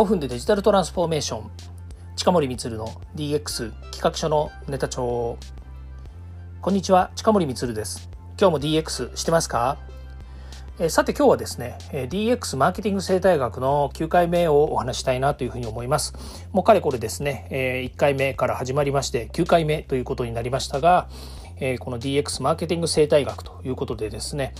5分でデジタルトランスフォーメーション。近森光の DX 企画書のネタ帳。こんにちは近森光です。今日も DX してますか？えさて今日はですね DX マーケティング生態学の9回目をお話したいなというふうに思います。もうかれこれですね1回目から始まりまして9回目ということになりましたがこの DX マーケティング生態学ということでですね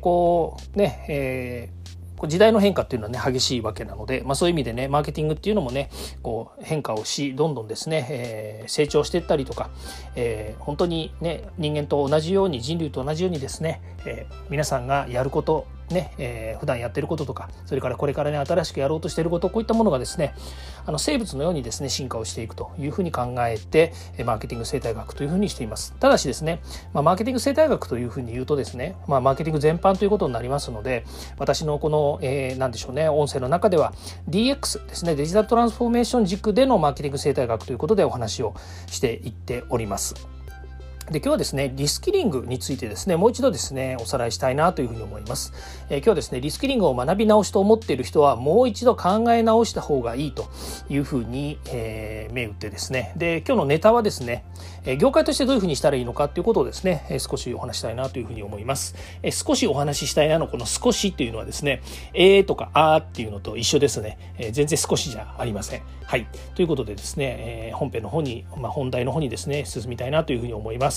こうね、えー時代の変化っていうのはね激しいわけなので、まあ、そういう意味でねマーケティングっていうのもねこう変化をしどんどんですね、えー、成長していったりとか、えー、本当にね人間と同じように人類と同じようにですね、えー、皆さんがやることね、えー、普段やってることとかそれからこれからね新しくやろうとしていることこういったものがですねあの生物のようにですね進化をしていくというふうに考えてマーケティング生態学というふうにしています。ただしですね、まあ、マーケティング生態学というふうに言うとですね、まあ、マーケティング全般ということになりますので私のこの、えー、何でしょうね音声の中では DX ですねデジタルトランスフォーメーション軸でのマーケティング生態学ということでお話をしていっております。で今日はですねリスキリングについてですねもう一度ですねおさらいしたいなというふうに思います、えー、今日はですねリスキリングを学び直しと思っている人はもう一度考え直した方がいいというふうに、えー、銘打ってですね。で今日のネタはですね、え業界としてどういうふうにしたらいいのかということをですね、え少しお話したいなというふうに思います、え少しお話ししたいなのこの少しっていうのはですねえーとかあーっていうのと一緒ですね、え全然少しじゃありません。はい。ということでですね、え本編の方に、まあ、本題の方にですね進みたいなというふうに思います。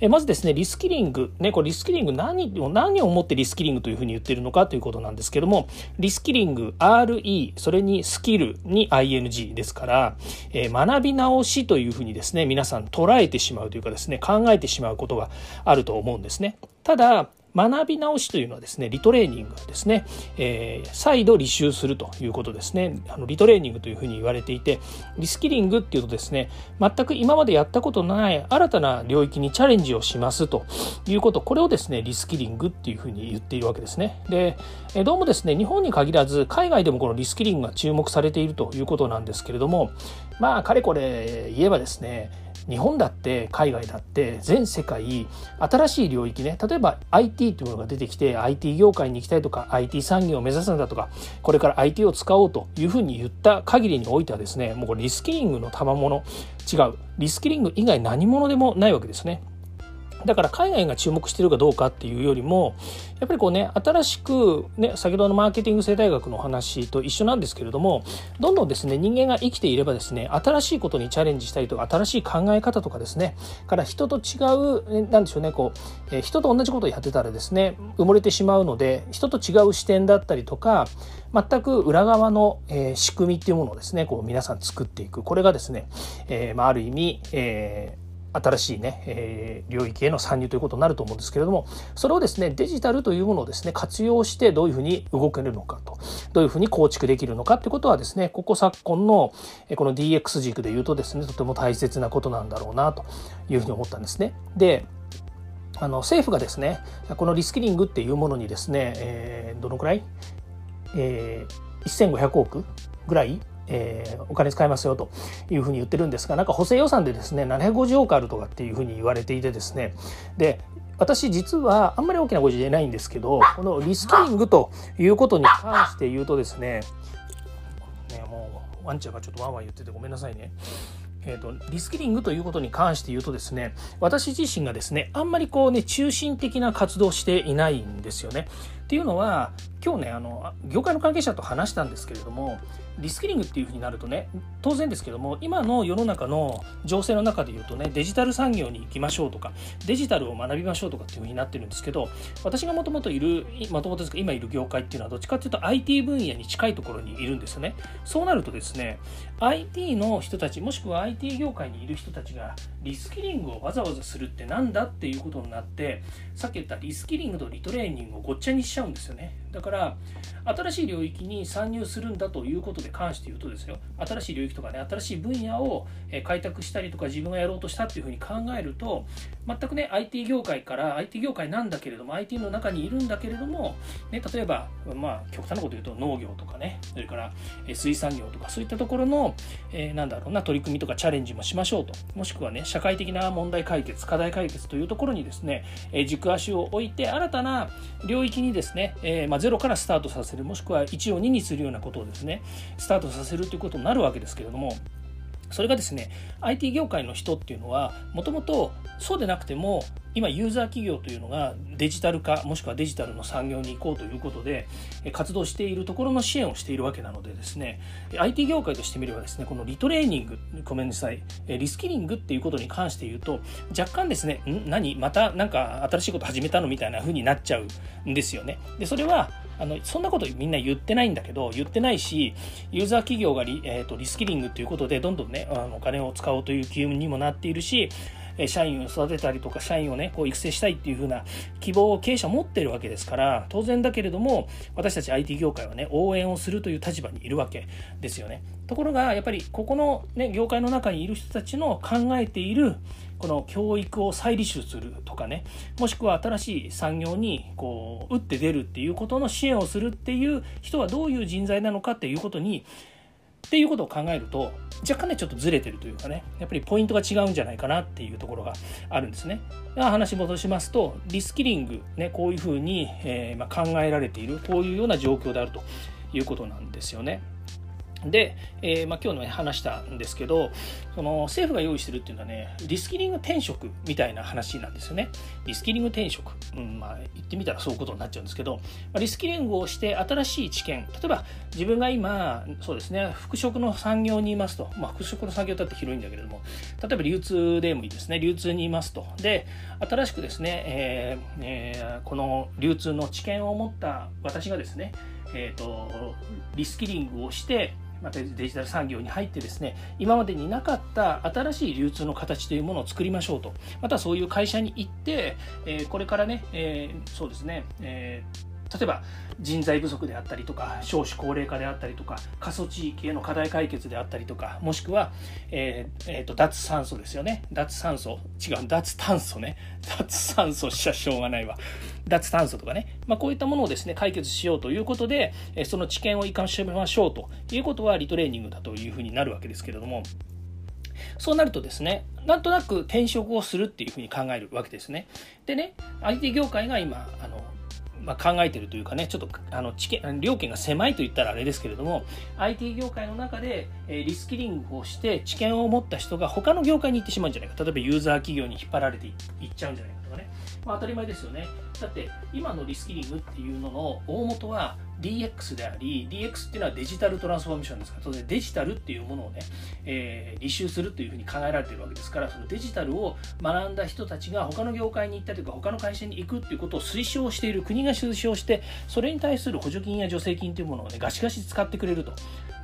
えまずですね、リスキリング。ね、これリスキリング何を、何をもってリスキリングというふうに言ってるのかということなんですけども、リスキリング、RE、それにスキルに ING ですから、え学び直しというふうにですね、皆さん捉えてしまうというかですね、考えてしまうことがあると思うんですね。ただ、学び直しというのはですねリトレーニングですね、えー、再度履修するということですね。あのリトレーニングというふうに言われていてリスキリングっていうとですね全く今までやったことのない新たな領域にチャレンジをしますということ。これをですねリスキリングっていうふうに言っているわけですね。でどうもですね日本に限らず海外でもこのリスキリングが注目されているということなんですけれどもまあかれこれ言えばですね日本だって海外だって全世界新しい領域ね例えば IT というものが出てきて IT 業界に行きたいとか IT 産業を目指すんだとかこれから IT を使おうというふうに言った限りにおいてはですねもうこれリスキリングの賜物違うリスキリング以外何者でもないわけですね。だから海外が注目しているかどうかっていうよりもやっぱりこうね新しくね先ほどのマーケティング生態学の話と一緒なんですけれどもどんどんですね人間が生きていればですね新しいことにチャレンジしたりとか新しい考え方とかですねから人と違うなんでしょうねこう、え人と同じことをやってたらですね埋もれてしまうので人と違う視点だったりとか全く裏側の、え、仕組みっていうものをですねこう皆さん作っていく。これがですね、えまあ、ある意味、えー新しいね、えー、領域への参入ということになると思うんですけれどもそれをですねデジタルというものをですね活用してどういうふうに動けるのかとどういうふうに構築できるのかってことはですねここ昨今のこの DX 軸で言うとですねとても大切なことなんだろうなというふうに思ったんですね。であの政府がですねこのリスキリングっていうものにですね、えー、どのくらい、えー、1500億ぐらいえー、お金使いますよというふうに言ってるんですがなんか補正予算でですね750億あるとかっていうふうに言われていてですねで私実はあんまり大きな声じゃないんですけどこのリスキリングということに関して言うとですねねもうワンちゃんがちょっとワンワン言っててごめんなさいね。えーと、リスキリングということに関して言うとですね私自身がですねあんまりこうね中心的な活動していないんですよね。っていうのは今日ねあの業界の関係者と話したんですけれどもリスキリングっていうふうになるとね当然ですけども今の世の中の情勢の中で言うとねデジタル産業に行きましょうとかデジタルを学びましょうとかっていうふうになってるんですけど私がもともといるもともとですか今いる業界っていうのはどっちかっていうと IT 分野に近いところにいるんですよね。そうなるとですね IT の人たちもしくは IT 業界にいる人たちがリスキリングをわざわざするってなんだっていうことになってさっき言ったリスキリングとリトレーニングをごっちゃにしちゃうんですよね。だから新しい領域に参入するんだということで関して言うとですよ。新しい領域とかね新しい分野を開拓したりとか自分がやろうとしたっていうふうに考えると全くね IT 業界から IT 業界なんだけれども IT の中にいるんだけれども、ね、例えばまあ極端なこと言うと農業とかねそれから水産業とかそういったところの、えー、なんだろうな取り組みとかチャレンジもしましょうと。もしくはね社会的な問題解決課題解決というところにですね軸足を置いて新たな領域にですね、えー、ま、ゼロからスタートさせるもしくは1を2にするようなことをですねスタートさせるということになるわけですけれどもそれがですね IT 業界の人っていうのはもともとそうでなくても今ユーザー企業というのがデジタル化もしくはデジタルの産業に行こうということで活動しているところの支援をしているわけなのでですね IT 業界としてみればですねこのリトレーニングごめんなさいリスキリングっていうことに関して言うと若干ですねん？何？また何か新しいこと始めたのみたいな風になっちゃうんですよね。でそれはあのそんなことみんな言ってないんだけど言ってないしユーザー企業がリ,、えーと、リスキリングということでどんどんねあのお金を使おうという機運にもなっているし社員を育てたりとか社員をねこう育成したいっていう風な希望を経営者持ってるわけですから当然だけれども私たち IT 業界はね応援をするという立場にいるわけですよね。ところがやっぱりここのね業界の中にいる人たちの考えているこの教育を再履修するとかねもしくは新しい産業にこう打って出るっていうことの支援をするっていう人はどういう人材なのかっていうことにっていうことを考えると若干ねちょっとずれてるというかねやっぱりポイントが違うんじゃないかなっていうところがあるんですね。話戻しますとリスキリングねこういうふうに、えー、まあ、考えられているこういうような状況であるということなんですよね。で、えー、まあ、今日の、ね、話したんですけどその政府が用意してるっていうのはねリスキリング転職みたいな話なんですよね。リスキリング転職、うんまあ、言ってみたらそういうことになっちゃうんですけど、まあ、リスキリングをして新しい知見。例えば自分が今そうですね服飾の産業にいますと、まあ、服飾の産業だって広いんだけれども。例えば流通でもいいですね。流通にいますと。で新しくですね、えーえー、この流通の知見を持った私がですねえーとリスキリングをしてまたデジタル産業に入ってですね今までになかった新しい流通の形というものを作りましょうと。またそういう会社に行って、えー、これからね、えー、そうですね、えー例えば人材不足であったりとか少子高齢化であったりとか過疎地域への課題解決であったりとかもしくは、えーえーと、脱酸素ですよね。脱酸素違う脱炭素ね。脱酸素しちゃしょうがないわ。脱炭素とかね、まあ、こういったものをですね解決しようということで、えその知見を生かしてましょうということはリトレーニングだというふうになるわけですけれども。そうなるとですね、なんとなく転職をするっていうふうに考えるわけですね。でね、IT 業界が今、あの、まあ、考えてるというかねちょっとあの知見料金が狭いと言ったらあれですけれども IT 業界の中で、えー、リスキリングをして知見を持った人が他の業界に行ってしまうんじゃないか。例えばユーザー企業に引っ張られていっちゃうんじゃないかとかね、まあ、当たり前ですよね。だって今のリスキリングっていうのの大元は DX であり DX っていうのはデジタルトランスフォーメーションですから当然デジタルっていうものをね、えー、履修するというふうに考えられているわけですからそのデジタルを学んだ人たちが他の業界に行ったりとか他の会社に行くっていうことを推奨している国が推奨してそれに対する補助金や助成金というものをねガシガシ使ってくれると。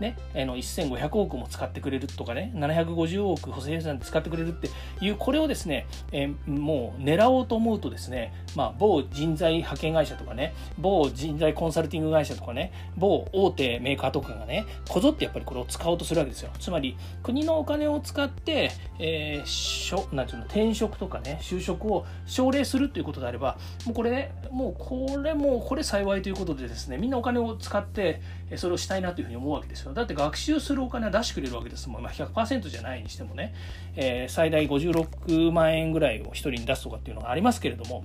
ね、あの1500億も使ってくれるとかね750億補正予算使ってくれるっていうこれをですね、え、もう狙おうと思うとですね、まあ、某人材派遣会社とかね某人材コンサルティング会社とかね某大手メーカーとかがねこぞってやっぱりこれを使おうとするわけですよ。つまり国のお金を使って、えー、しょなんていうの転職とかね就職を奨励するということであればもうこれねもうこれもこれ幸いということでですねみんなお金を使ってそれをしたいなというふうに思うわけですよ。だって学習するお金は出してくれるわけですもん、まあ、100%じゃないにしてもね、えー、最大56万円ぐらいを1人に出すとかっていうのがありますけれども。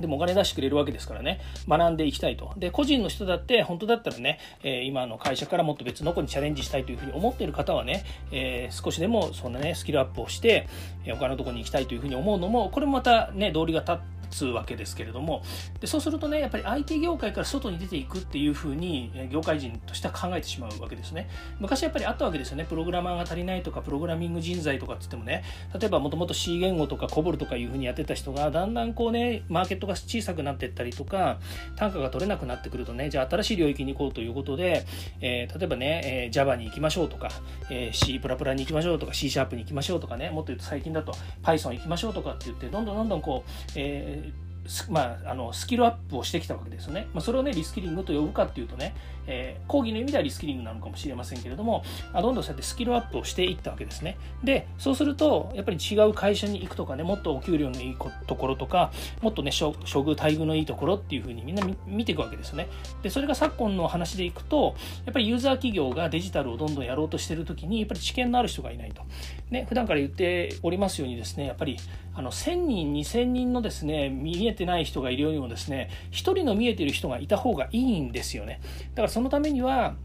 でもお金出してくれるわけですからね、学んでいきたいと。で、個人の人だって、本当だったらね、えー、今の会社からもっと別の子にチャレンジしたいというふうに思っている方はね、えー、少しでもそんなね、スキルアップをして、えー、他のところに行きたいというふうに思うのも、これもまたね、道理が立って、つわけですけれども。でそうするとねやっぱり IT 業界から外に出ていくっていうふうに業界人としては考えてしまうわけですね。昔やっぱりあったわけですよね。プログラマーが足りないとかプログラミング人材とかっつってもね。例えばもともと C 言語とか COBOL とかいうふうにやってた人がだんだんこうねマーケットが小さくなっていったりとか単価が取れなくなってくるとねじゃあ新しい領域に行こうということで、えー、例えばね、えー、Java に行きましょうとか、えー、C++ に行きましょうとか C シャープに行きましょうとかねもっと言うと最近だと Python 行きましょうとかって言ってどんどんどんどんこう、えーまあ、あのスキルアップをしてきたわけですよね。まあ、それをね、リスキリングと呼ぶかっていうとね、えー、講義の意味ではリスキリングなのかもしれませんけれども、あどんどんそうやってスキルアップをしていったわけですね。で、そうすると、やっぱり違う会社に行くとかね、もっとお給料のいいところとか、もっとね、処遇、待遇のいいところっていうふうにみんな見ていくわけですよね。で、それが昨今の話でいくと、やっぱりユーザー企業がデジタルをどんどんやろうとしてるときに、やっぱり知見のある人がいないと。ね、普段から言っておりますようにですね、やっぱりあの1000人、2000人のですね、見えててない人がいるよりもですね1人の見えてる人がいた方がいいんですよね。だからそのためには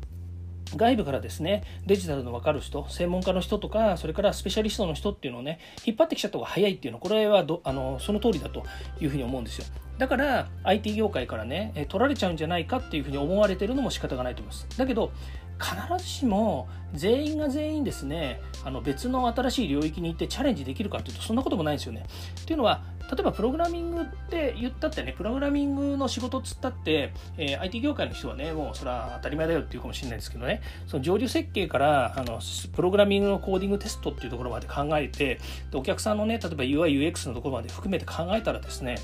外部からですねデジタルの分かる人専門家の人とかそれからスペシャリストの人っていうのをね引っ張ってきちゃった方が早いっていうのこれはどあのその通りだというふうに思うんですよ。だから IT 業界からね取られちゃうんじゃないかっていうふうに思われてるのも仕方がないと思います。だけど必ずしも全員が全員ですねあの別の新しい領域に行ってチャレンジできるかというとそんなこともないんですよね。っていうのは例えばプログラミングって言ったってねプログラミングの仕事っつったって、えー、IT 業界の人はねもうそれは当たり前だよっていうかもしれないですけどねその上流設計からあのプログラミングのコーディングテストっていうところまで考えてでお客さんのね例えば UIUX のところまで含めて考えたらですね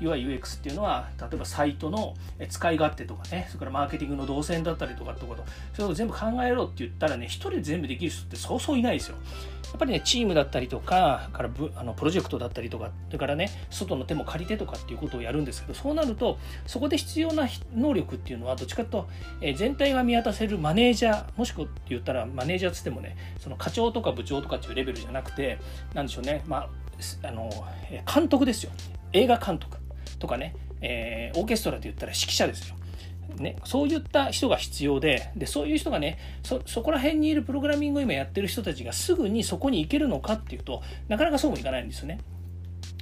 UIUX っていうのは例えばサイトの使い勝手とかねそれからマーケティングの動線だったりとかってこと。それを全部考えろって言ったらね一人で全部できる人ってそうそういないですよ。やっぱりねチームだったりとかからあのプロジェクトだったりとかそれからね外の手も借りてとかっていうことをやるんですけどそうなるとそこで必要な能力っていうのはどっちかというと、え全体が見渡せるマネージャーもしくは言ったらマネージャーっつってもねその課長とか部長とかっていうレベルじゃなくてなんでしょうねまああの監督ですよ。映画監督。とかね、えー、オーケストラで言ったら指揮者ですよ。ね、そういった人が必要ででそういう人がねそそこら辺にいるプログラミングを今やってる人たちがすぐにそこに行けるのかっていうとなかなかそうもいかないんですよね。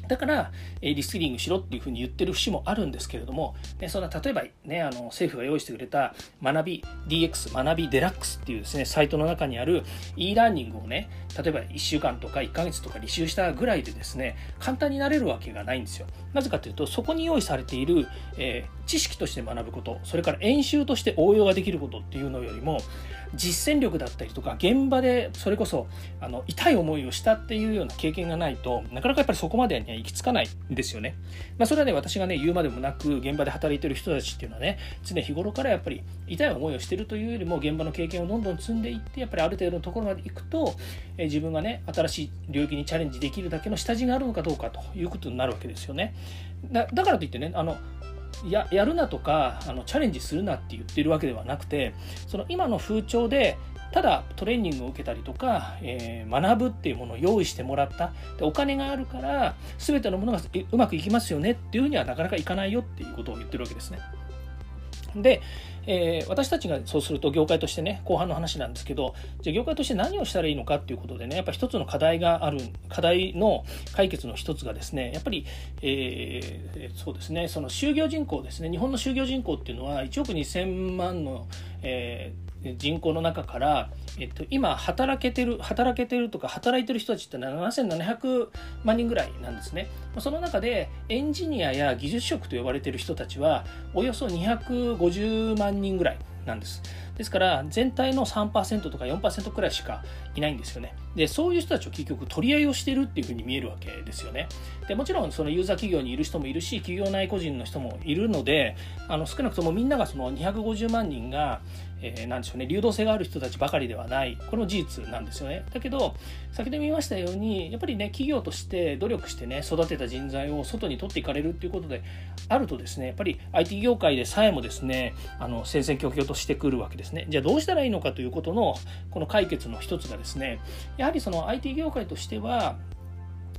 だから、えリスキリングしろっていうふうに言ってる節もあるんですけれども、ね、そんな例えば、ね、あの政府が用意してくれた学び DX、学びデラックスっていうですね、サイトの中にある e ラーニングをね、例えば1週間とか1ヶ月とか履修したぐらいでですね、簡単になれるわけがないんですよ。なぜかというと、そこに用意されている、えー、知識として学ぶこと、それから演習として応用ができることっていうのよりも、実践力だったりとか現場でそれこそあの痛い思いをしたっていうような経験がないとなかなかやっぱりそこまでには行き着かないんですよね。まあ、それはね私がね言うまでもなく現場で働いてる人たちっていうのはね常日頃からやっぱり痛い思いをしてるというよりも現場の経験をどんどん積んでいってやっぱりある程度のところまで行くと、え自分がね新しい領域にチャレンジできるだけの下地があるのかどうかということになるわけですよね。だからといってねあのややるなとかあのチャレンジするなって言ってるわけではなくてその今の風潮でただトレーニングを受けたりとか、えー、学ぶっていうものを用意してもらったでお金があるから全てのものがうまくいきますよねっていうふうにはなかなかいかないよっていうことを言ってるわけですね。で、えー、私たちがそうすると業界としてね後半の話なんですけどじゃ業界として何をしたらいいのかっていうことでねやっぱ一つの課題がある課題の解決の一つがですねやっぱり、えー、そうですねその就業人口ですね日本の就業人口っていうのは1億2000万の、えー人口の中から、えっと、今働けてる働けてるとか働いてる人たちって7700万人ぐらいなんですねその中でエンジニアや技術職と呼ばれてる人たちはおよそ250万人ぐらいなんです。ですから全体の3%とか4%くらいしかいないんですよね。でそういう人たちを結局取り合いをしてるっていうふうに見えるわけですよね。でもちろんそのユーザー企業にいる人もいるし企業内個人の人もいるのであの少なくともみんながその250万人がえー、なんでしょうね流動性がある人たちばかりではないこれも事実なんですよねだけど先ほど見ましたようにやっぱりね企業として努力してね育てた人材を外に取っていかれるっていうことであるとですねやっぱり IT 業界でさえもですねあの戦々恐々としてくるわけですね。じゃあどうしたらいいのかということのこの解決の一つがですねやはりその IT 業界としては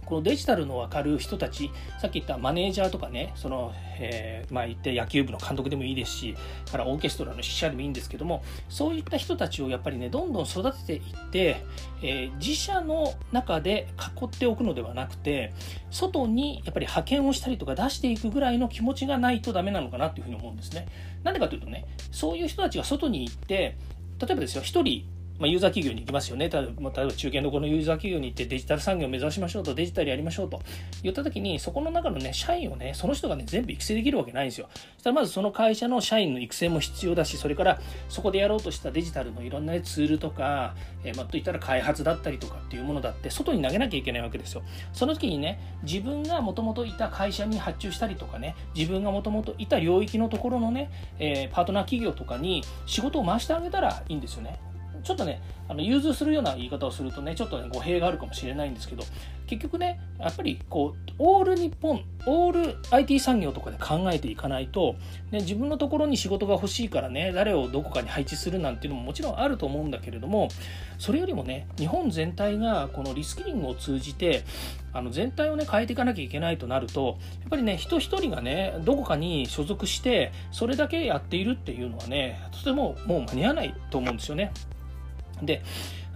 このデジタルの分かる人たちさっき言ったマネージャーとかねその、えー、まあ言って野球部の監督でもいいですしからオーケストラの指揮者でもいいんですけどもそういった人たちをやっぱりねどんどん育てていって、えー、自社の中で囲っておくのではなくて外にやっぱり派遣をしたりとか出していくぐらいの気持ちがないとダメなのかなというふうに思うんですね。なんでかというとねそういう人たちが外に行って例えばですよ1人まあ、ユーザー企業に行きますよね。例えば中堅どこのユーザー企業に行ってデジタル産業を目指しましょうと、デジタルやりましょうと言った時に、そこの中のね、社員をね、その人がね、全部育成できるわけないんですよ。そしたらまずその会社の社員の育成も必要だし、それからそこでやろうとしたデジタルのいろんな、ね、ツールとか、えー、ま、といったら開発だったりとかっていうものだって、外に投げなきゃいけないわけですよ。その時にね、自分がもともといた会社に発注したりとかね、自分がもともといた領域のところのね、えー、パートナー企業とかに仕事を回してあげたらいいんですよね。ちょっとねあの融通するような言い方をするとねちょっとね語弊があるかもしれないんですけど結局ねやっぱりこうオール日本オール IT 産業とかで考えていかないと、ね、自分のところに仕事が欲しいからね誰をどこかに配置するなんていうのももちろんあると思うんだけれどもそれよりもね日本全体がこのリスキリングを通じてあの全体をね変えていかなきゃいけないとなるとやっぱりね人一人がねどこかに所属してそれだけやっているっていうのはねとてももう間に合わないと思うんですよね。で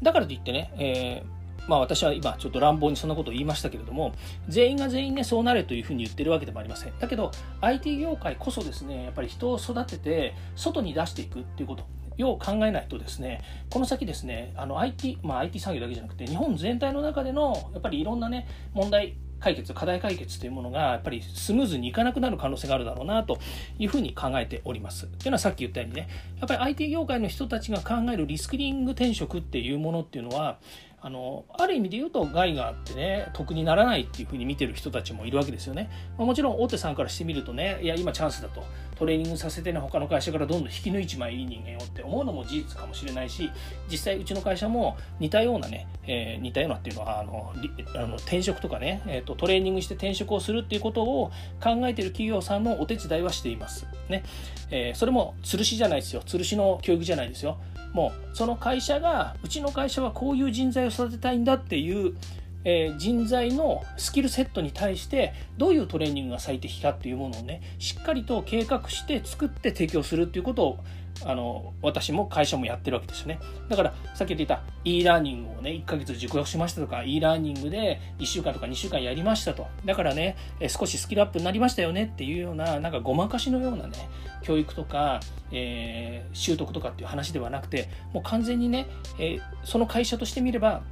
だからといってね、えーまあ私は今ちょっと乱暴にそんなことを言いましたけれども、全員が全員ね、そうなれというふうに言ってるわけでもありません。だけど、IT 業界こそですね、やっぱり人を育てて、外に出していくっていうこと、よう考えないとですね、この先ですね、あの IT、まあ IT 産業だけじゃなくて、日本全体の中での、やっぱりいろんなね、問題、解決、課題解決というものがやっぱりスムーズにいかなくなる可能性があるだろうなというふうに考えております。というのはさっき言ったようにね、やっぱり IT 業界の人たちが考えるリスクリング転職っていうものっていうのは、あのある意味で言うと害があってね得にならないっていうふうに見てる人たちもいるわけですよね、まあ、もちろん大手さんからしてみるとねいや今チャンスだと。トレーニングさせてね他の会社からどんどん引き抜いちまいい人間をって思うのも事実かもしれないし実際うちの会社も似たようなね、えー、似たようなっていうのはあのあの転職とかね、えーと、トレーニングして転職をするっていうことを考えてる企業さんのお手伝いはしています。ね、えー、それも吊るしじゃないですよ。吊るしの教育じゃないですよ。もうその会社がうちの会社はこういう人材を育てたいんだっていう、えー、人材のスキルセットに対してどういうトレーニングが最適かっていうものをねしっかりと計画して作って提供するっていうことをあの私も会社もやってるわけですよね。だからさっき言っていた e ラーニングをね1ヶ月受講しましたとか e ラーニングで1週間とか2週間やりましたと。だからね少しスキルアップになりましたよねっていうようななんかごまかしのようなね教育とか、えー、習得とかっていう話ではなくてもう完全にね、えー、その会社としてみれば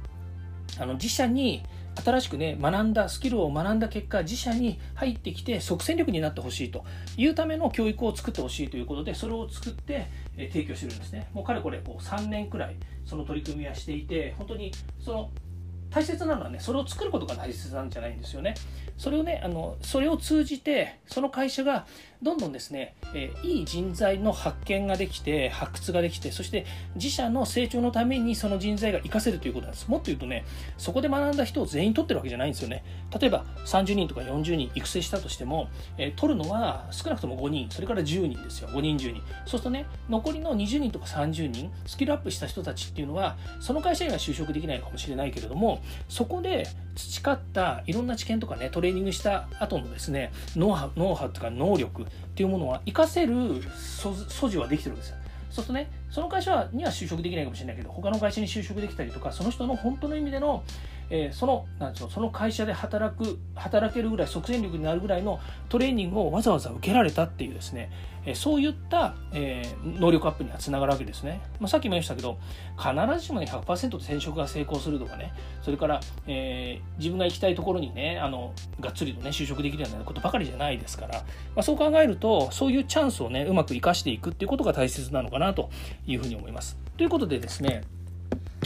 あの自社に新しくね学んだスキルを学んだ結果自社に入ってきて即戦力になってほしいというための教育を作ってほしいということでそれを作って、提供してるんですね。もうかれこれこう3年くらいその取り組みはしていて本当にその大切なのはねそれを作ることが大切なんじゃないんですよね。それをねあのそれを通じてその会社がどんどんですね、えー、いい人材の発見ができて発掘ができてそして自社の成長のためにその人材が活かせるということなんです。もっと言うとねそこで学んだ人を全員取ってるわけじゃないんですよね。例えば30人とか40人育成したとしても、えー、取るのは少なくとも5人それから10人ですよ。5人10人。そうするとね残りの20人とか30人スキルアップした人たちっていうのはその会社には就職できないかもしれないけれどもそこで培ったいろんな知見とかねトレーニングした後のですねノウハウノウハウとか能力っていうものは活かせる素地はできてるんですよ。そうするとねその会社には就職できないかもしれないけど他の会社に就職できたりとかその人の本当の意味でのえー、そのなんでしょうその会社で働く働けるぐらい即戦力になるぐらいのトレーニングをわざわざ受けられたっていうですね、そういった、えー、能力アップにはつながるわけですね、まあ、さっきも言いましたけど必ずしも、ね、100%で転職が成功するとかねそれから、えー、自分が行きたいところにねあのがっつりとね就職できるようなことばかりじゃないですから、まあ、そう考えるとそういうチャンスをねうまく生かしていくっていうことが大切なのかなというふうに思います。ということでですね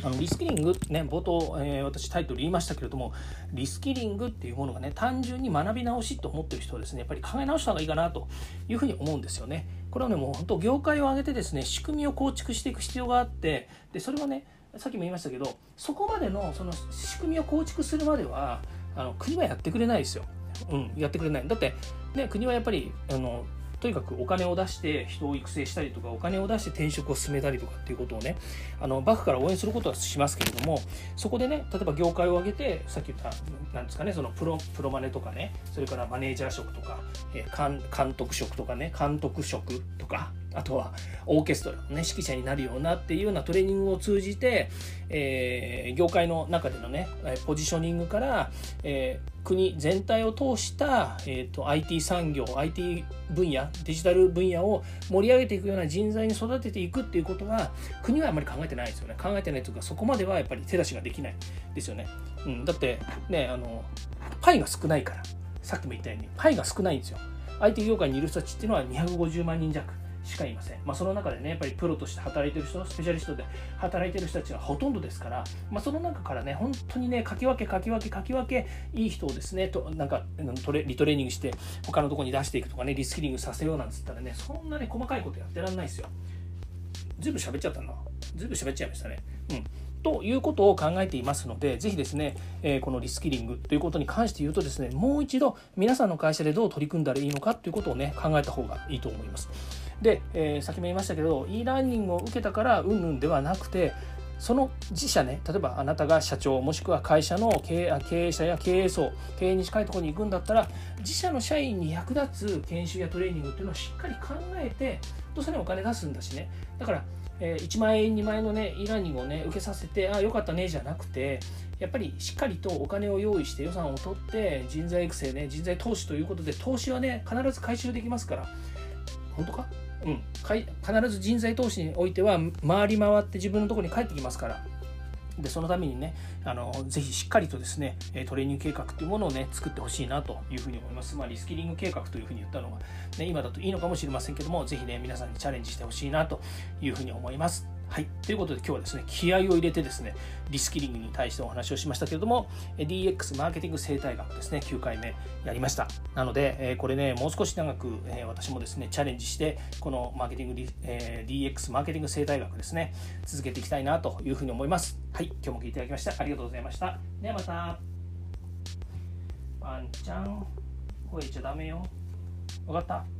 あのリスキリングね冒頭、えー、私タイトル言いましたけれどもリスキリングっていうものがね単純に学び直しと思ってる人はですねやっぱり考え直した方がいいかなというふうに思うんですよねこれはねもう本当業界を挙げてですね仕組みを構築していく必要があってでそれはねさっきも言いましたけどそこまでのその仕組みを構築するまではあの国はやってくれないですよ。うん、やってくれない。だって、ね、国はやっぱりあのとにかくお金を出して人を育成したりとかお金を出して転職を進めたりとかっていうことをねあのバックから応援することはしますけれどもそこでね例えば業界を挙げてさっき言った何ですかねそのプロプロマネとかねそれからマネージャー職とか、えー、監督職とかね監督職とかあとはオーケストラの、ね、指揮者になるようなっていうようなトレーニングを通じて、えー、業界の中でのねポジショニングから、えー、国全体を通した、えーと、IT 産業 IT 分野デジタル分野を盛り上げていくような人材に育てていくっていうことは国はあまり考えてないですよね。考えてないというかそこまではやっぱり手出しができないですよね、うん、だってねあのパイが少ないから。さっきも言ったようにパイが少ないんですよ。IT 業界にいる人たちっていうのは250万人弱。しかいません。まあ、その中でね、やっぱりプロとして働いてる人、スペシャリストで働いてる人たちがほとんどですから、まあ、その中からね、本当にね、かき分け、かき分け、かき分け、いい人をですね、となんかトレリトレーニングして、他のとこに出していくとかね、リスキリングさせようなんつったらね、そんなね、細かいことやってらんないですよ。全部喋っちゃったな。ずいぶん喋っちゃいましたね。うんということを考えていますので、ぜひですね、えー、このリスキリングということに関して言うとですね、もう一度皆さんの会社でどう取り組んだらいいのかということをね、考えた方がいいと思います。で、えー、先も言いましたけど、e ラーニングを受けたからうんぬんではなくて、その自社ね、例えばあなたが社長、もしくは会社の経営経営者や経営層、経営に近いところに行くんだったら、自社の社員に役立つ研修やトレーニングっていうのをしっかり考えて、どうせね、お金出すんだしね。だから、え1万円2万円のね e ラーニングをね受けさせてあよかったねじゃなくてやっぱりしっかりとお金を用意して予算を取って人材育成ね人材投資ということで投資はね必ず回収できますから本当か？うん。必ず人材投資においては回り回って自分のところに帰ってきますから。でそのためにねあのぜひしっかりとですねトレーニング計画というものをね作ってほしいなというふうに思います、まあ、リスキリング計画というふうに言ったのが、ね、今だといいのかもしれませんけどもぜひね皆さんにチャレンジしてほしいなというふうに思います。はい。ということで今日はですね、気合を入れてですね、リスキリングに対してお話をしましたけれども、DX マーケティング生態学ですね、9回目やりました。なので、これね、もう少し長く私もですね、チャレンジして、このマーケティング、DX マーケティング生態学ですね、続けていきたいなというふうに思います。はい。今日も聞いていただきましてありがとうございました。ではまた。ワンちゃん、吠えちゃダメよ。わかった